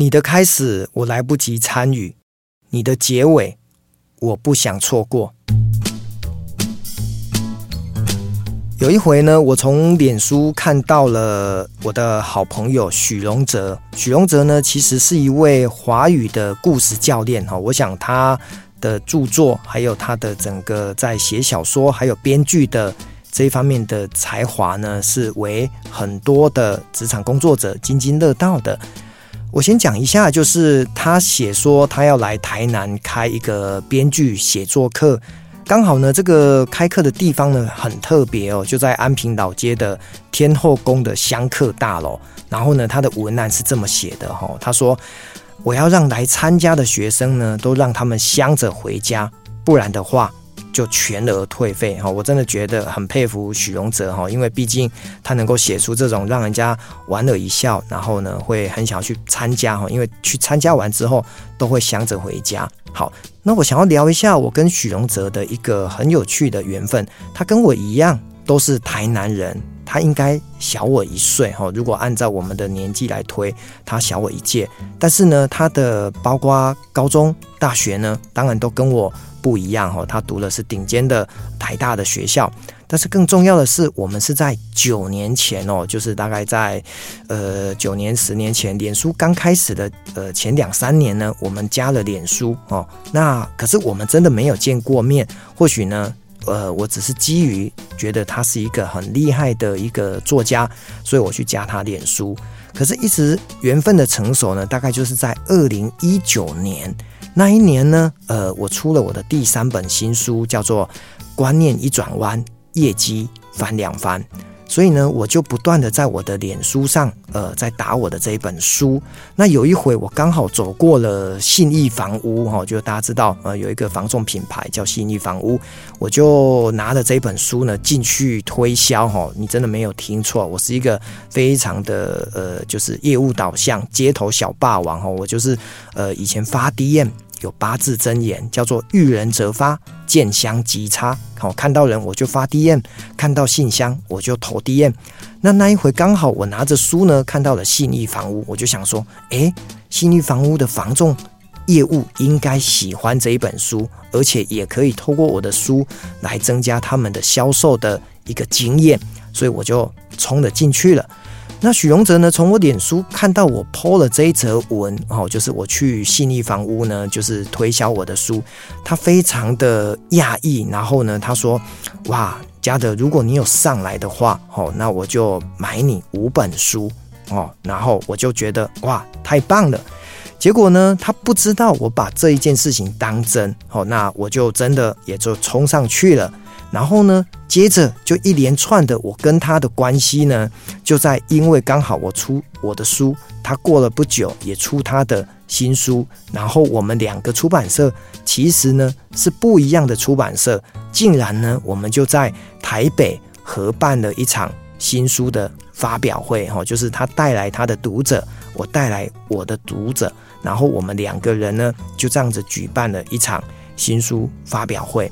你的开始我来不及参与，你的结尾我不想错过。有一回呢，我从脸书看到了我的好朋友许荣哲。许荣哲呢，其实是一位华语的故事教练哈。我想他的著作，还有他的整个在写小说，还有编剧的这一方面的才华呢，是为很多的职场工作者津津乐道的。我先讲一下，就是他写说他要来台南开一个编剧写作课。刚好呢，这个开课的地方呢很特别哦，就在安平老街的天后宫的香客大楼。然后呢，他的文案是这么写的哈，他说：“我要让来参加的学生呢，都让他们香着回家，不然的话。”就全额退费哈，我真的觉得很佩服许荣哲哈，因为毕竟他能够写出这种让人家莞尔一笑，然后呢会很想要去参加哈，因为去参加完之后都会想着回家。好，那我想要聊一下我跟许荣哲的一个很有趣的缘分，他跟我一样都是台南人，他应该小我一岁哈，如果按照我们的年纪来推，他小我一届，但是呢，他的包括高中、大学呢，当然都跟我。不一样哈，他读的是顶尖的台大的学校，但是更重要的是，我们是在九年前哦，就是大概在呃九年十年前，脸书刚开始的呃前两三年呢，我们加了脸书哦。那可是我们真的没有见过面，或许呢，呃，我只是基于觉得他是一个很厉害的一个作家，所以我去加他脸书。可是，一直缘分的成熟呢，大概就是在二零一九年。那一年呢，呃，我出了我的第三本新书，叫做《观念一转弯，业绩翻两番》。所以呢，我就不断的在我的脸书上，呃，在打我的这一本书。那有一回，我刚好走过了信义房屋，哈，就大家知道，呃，有一个房仲品牌叫信义房屋，我就拿着这本书呢进去推销，哈，你真的没有听错，我是一个非常的，呃，就是业务导向、街头小霸王，哈，我就是，呃，以前发 DM。有八字真言，叫做遇人则发，见香即插。好，看到人我就发 DM，看到信箱我就投 DM。那那一回刚好我拿着书呢，看到了信义房屋，我就想说，诶，信义房屋的房仲业务应该喜欢这一本书，而且也可以透过我的书来增加他们的销售的一个经验，所以我就冲了进去了。那许荣泽呢，从我脸书看到我 po 了这一则文，哦，就是我去信义房屋呢，就是推销我的书，他非常的讶异，然后呢，他说：“哇，嘉德，如果你有上来的话，哦，那我就买你五本书，哦，然后我就觉得哇，太棒了。结果呢，他不知道我把这一件事情当真，哦，那我就真的也就冲上去了。”然后呢，接着就一连串的，我跟他的关系呢，就在因为刚好我出我的书，他过了不久也出他的新书，然后我们两个出版社其实呢是不一样的出版社，竟然呢我们就在台北合办了一场新书的发表会，哈，就是他带来他的读者，我带来我的读者，然后我们两个人呢就这样子举办了一场新书发表会。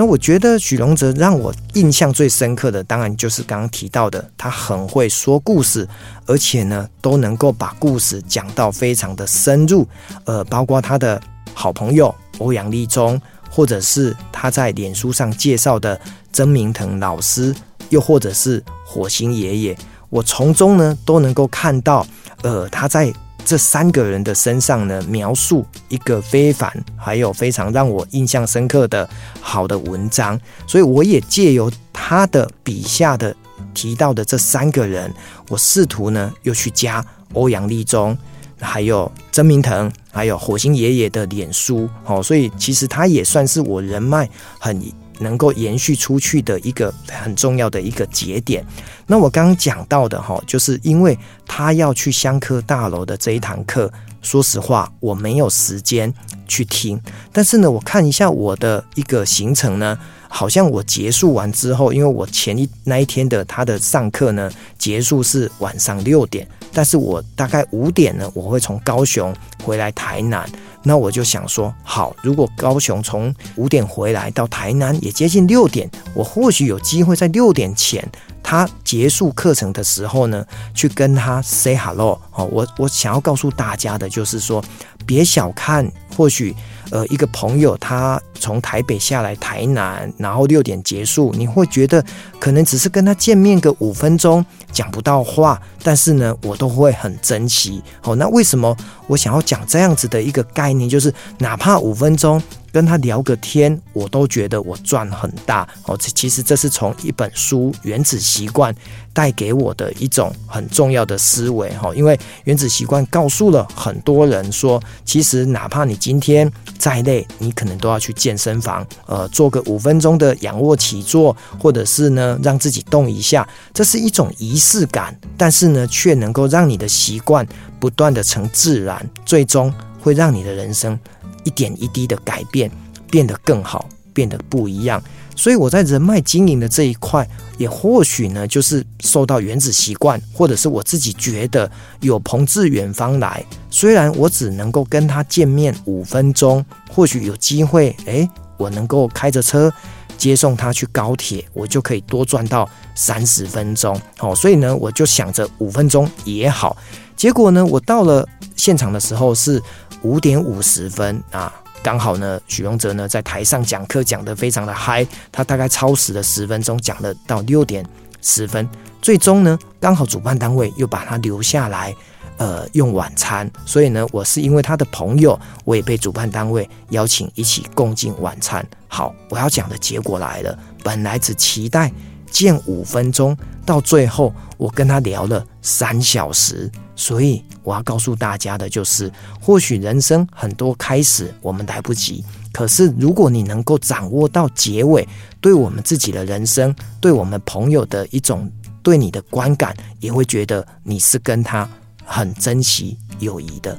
那我觉得许荣哲让我印象最深刻的，当然就是刚刚提到的，他很会说故事，而且呢都能够把故事讲到非常的深入。呃，包括他的好朋友欧阳立中，或者是他在脸书上介绍的曾明腾老师，又或者是火星爷爷，我从中呢都能够看到，呃，他在。这三个人的身上呢，描述一个非凡，还有非常让我印象深刻的好的文章，所以我也借由他的笔下的提到的这三个人，我试图呢又去加欧阳立中，还有曾明腾，还有火星爷爷的脸书，哦，所以其实他也算是我人脉很。能够延续出去的一个很重要的一个节点。那我刚刚讲到的哈，就是因为他要去香科大楼的这一堂课，说实话我没有时间去听。但是呢，我看一下我的一个行程呢，好像我结束完之后，因为我前一那一天的他的上课呢，结束是晚上六点，但是我大概五点呢，我会从高雄回来台南。那我就想说，好，如果高雄从五点回来到台南也接近六点，我或许有机会在六点前。他结束课程的时候呢，去跟他 say hello 好，我我想要告诉大家的就是说，别小看，或许呃一个朋友他从台北下来台南，然后六点结束，你会觉得可能只是跟他见面个五分钟，讲不到话，但是呢，我都会很珍惜。好，那为什么我想要讲这样子的一个概念，就是哪怕五分钟。跟他聊个天，我都觉得我赚很大哦。其实这是从一本书《原子习惯》带给我的一种很重要的思维哈。因为《原子习惯》告诉了很多人说，其实哪怕你今天再累，你可能都要去健身房，呃，做个五分钟的仰卧起坐，或者是呢让自己动一下，这是一种仪式感，但是呢却能够让你的习惯不断的成自然，最终会让你的人生。一点一滴的改变，变得更好，变得不一样。所以我在人脉经营的这一块，也或许呢，就是受到原子习惯，或者是我自己觉得有朋自远方来。虽然我只能够跟他见面五分钟，或许有机会，诶，我能够开着车接送他去高铁，我就可以多赚到三十分钟。好，所以呢，我就想着五分钟也好。结果呢，我到了现场的时候是。五点五十分啊，刚好呢，许荣哲呢在台上讲课讲得非常的嗨，他大概超时了十分钟，讲了到六点十分，最终呢，刚好主办单位又把他留下来，呃，用晚餐，所以呢，我是因为他的朋友，我也被主办单位邀请一起共进晚餐。好，我要讲的结果来了，本来只期待见五分钟，到最后我跟他聊了三小时。所以我要告诉大家的就是，或许人生很多开始我们来不及，可是如果你能够掌握到结尾，对我们自己的人生，对我们朋友的一种对你的观感，也会觉得你是跟他很珍惜友谊的。